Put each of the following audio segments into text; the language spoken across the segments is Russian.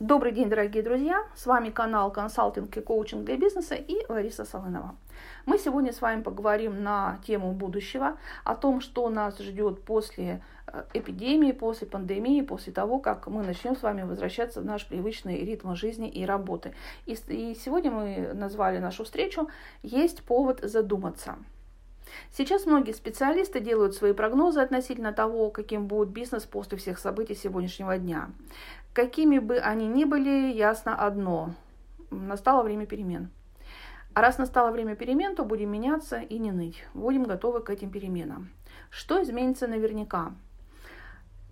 Добрый день, дорогие друзья! С вами канал «Консалтинг и коучинг для бизнеса» и Лариса Солынова. Мы сегодня с вами поговорим на тему будущего, о том, что нас ждет после э, эпидемии, после пандемии, после того, как мы начнем с вами возвращаться в наш привычный ритм жизни и работы. И, и сегодня мы назвали нашу встречу «Есть повод задуматься». Сейчас многие специалисты делают свои прогнозы относительно того, каким будет бизнес после всех событий сегодняшнего дня. Какими бы они ни были, ясно одно – настало время перемен. А раз настало время перемен, то будем меняться и не ныть. Будем готовы к этим переменам. Что изменится наверняка?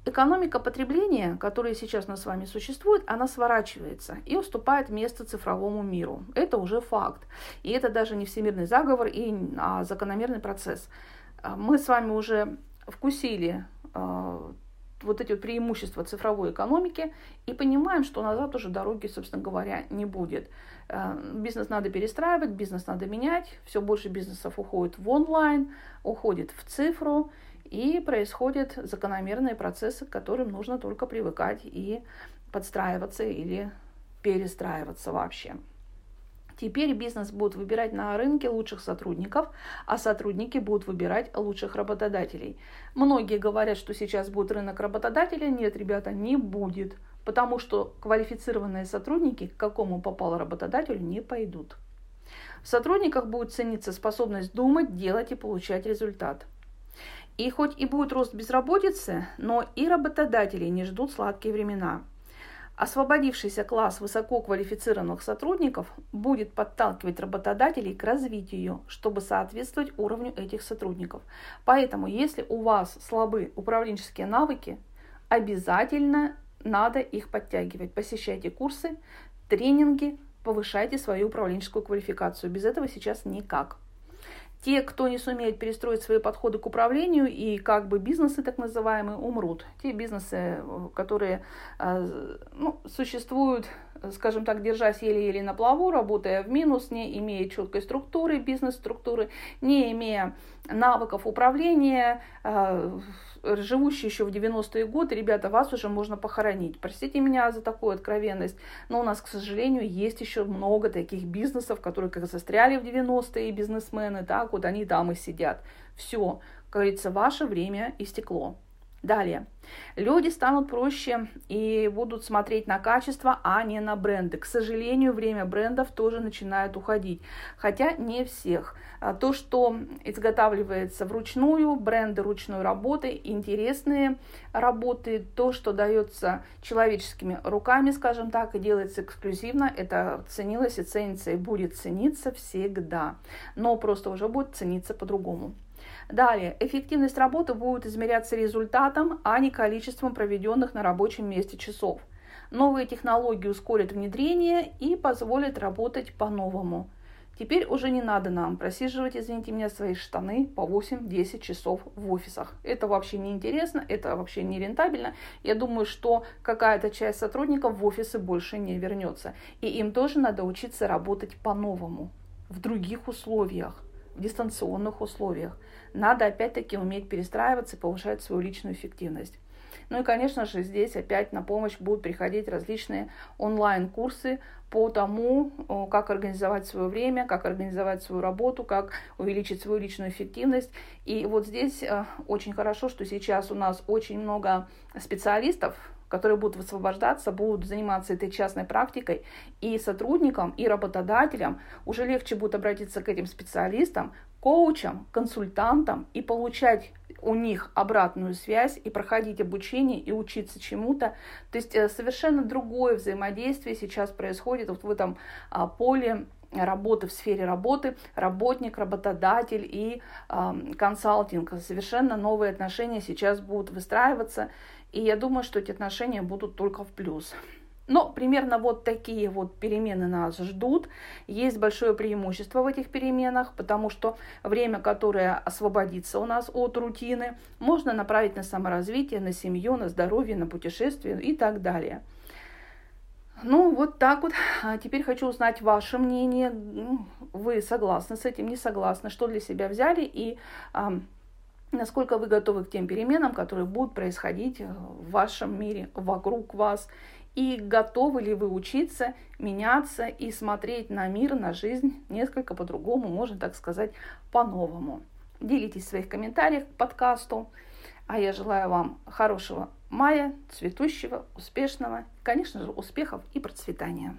Экономика потребления, которая сейчас у нас с вами существует, она сворачивается и уступает место цифровому миру. Это уже факт. И это даже не всемирный заговор, и, а закономерный процесс. А мы с вами уже вкусили а, вот эти вот преимущества цифровой экономики и понимаем, что назад уже дороги, собственно говоря, не будет. Э, бизнес надо перестраивать, бизнес надо менять, все больше бизнесов уходит в онлайн, уходит в цифру, и происходят закономерные процессы, к которым нужно только привыкать и подстраиваться или перестраиваться вообще. Теперь бизнес будет выбирать на рынке лучших сотрудников, а сотрудники будут выбирать лучших работодателей. Многие говорят, что сейчас будет рынок работодателя. Нет, ребята, не будет, потому что квалифицированные сотрудники к какому попало работодателю не пойдут. В сотрудниках будет цениться способность думать, делать и получать результат. И хоть и будет рост безработицы, но и работодатели не ждут сладкие времена – Освободившийся класс высококвалифицированных сотрудников будет подталкивать работодателей к развитию, чтобы соответствовать уровню этих сотрудников. Поэтому, если у вас слабы управленческие навыки, обязательно надо их подтягивать. Посещайте курсы, тренинги, повышайте свою управленческую квалификацию. Без этого сейчас никак. Те, кто не сумеет перестроить свои подходы к управлению и как бы бизнесы так называемые умрут. Те бизнесы, которые э, ну, существуют, скажем так, держась еле-еле на плаву, работая в минус, не имея четкой структуры, бизнес-структуры, не имея навыков управления, э, живущие еще в 90-е годы, ребята, вас уже можно похоронить. Простите меня за такую откровенность, но у нас, к сожалению, есть еще много таких бизнесов, которые как застряли в 90-е бизнесмены, так вот они там и сидят. Все, как говорится, ваше время истекло. Далее. Люди станут проще и будут смотреть на качество, а не на бренды. К сожалению, время брендов тоже начинает уходить. Хотя не всех. А то, что изготавливается вручную, бренды ручной работы, интересные работы, то, что дается человеческими руками, скажем так, и делается эксклюзивно, это ценилось и ценится и будет цениться всегда. Но просто уже будет цениться по-другому. Далее, эффективность работы будет измеряться результатом, а не количеством проведенных на рабочем месте часов. Новые технологии ускорят внедрение и позволят работать по-новому. Теперь уже не надо нам просиживать, извините меня, свои штаны по 8-10 часов в офисах. Это вообще не интересно, это вообще не рентабельно. Я думаю, что какая-то часть сотрудников в офисы больше не вернется. И им тоже надо учиться работать по-новому, в других условиях дистанционных условиях. Надо опять-таки уметь перестраиваться и повышать свою личную эффективность. Ну и, конечно же, здесь опять на помощь будут приходить различные онлайн-курсы по тому, как организовать свое время, как организовать свою работу, как увеличить свою личную эффективность. И вот здесь э, очень хорошо, что сейчас у нас очень много специалистов, которые будут высвобождаться, будут заниматься этой частной практикой, и сотрудникам, и работодателям уже легче будет обратиться к этим специалистам, коучам, консультантам и получать у них обратную связь и проходить обучение и учиться чему-то. То есть э, совершенно другое взаимодействие сейчас происходит вот в этом а, поле работы в сфере работы, работник, работодатель и э, консалтинг. Совершенно новые отношения сейчас будут выстраиваться, и я думаю, что эти отношения будут только в плюс. Но примерно вот такие вот перемены нас ждут. Есть большое преимущество в этих переменах, потому что время, которое освободится у нас от рутины, можно направить на саморазвитие, на семью, на здоровье, на путешествие и так далее. Ну, вот так вот. А теперь хочу узнать ваше мнение. Вы согласны с этим, не согласны? Что для себя взяли и а, насколько вы готовы к тем переменам, которые будут происходить в вашем мире, вокруг вас. и готовы ли вы учиться, меняться и смотреть на мир, на жизнь несколько по-другому, можно так сказать, по-новому. Делитесь в своих комментариях к подкасту. А я желаю вам хорошего мая, цветущего, успешного, конечно же, успехов и процветания.